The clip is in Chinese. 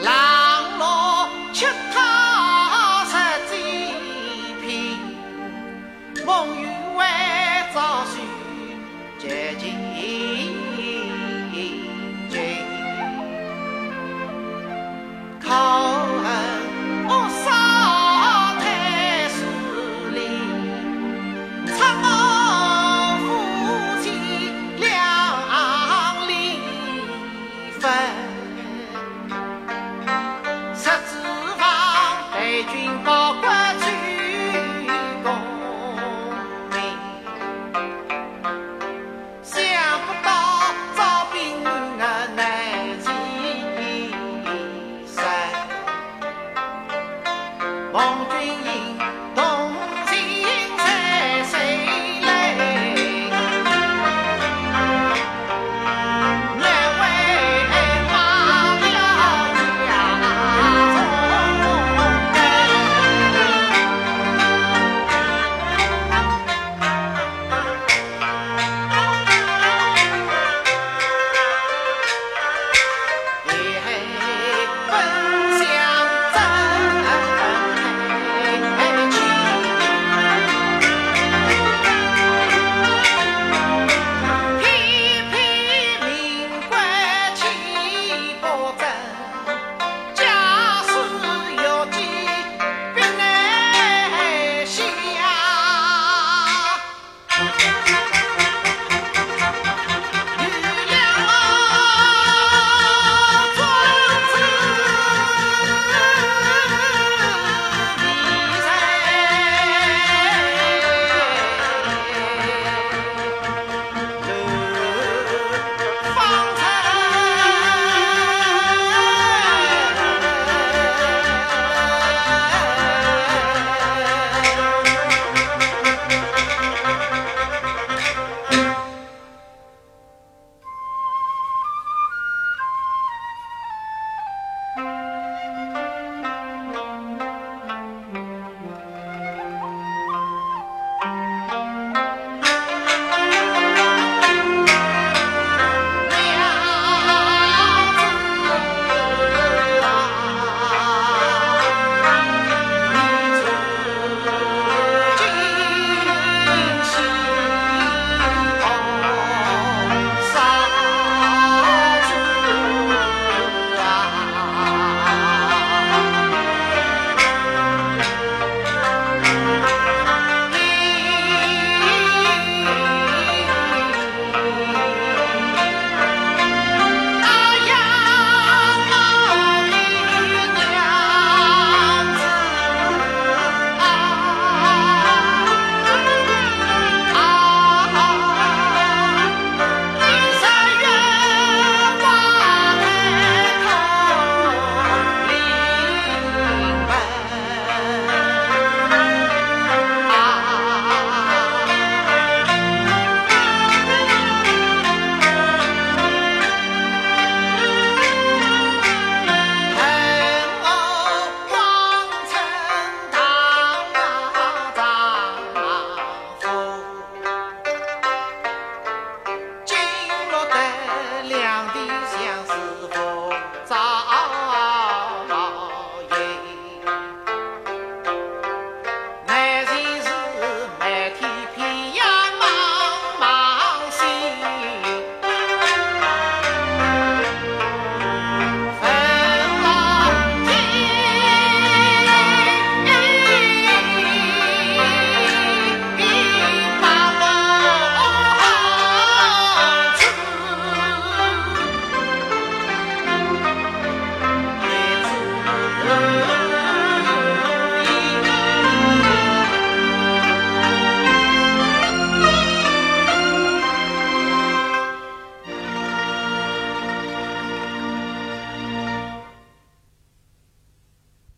La 红军营。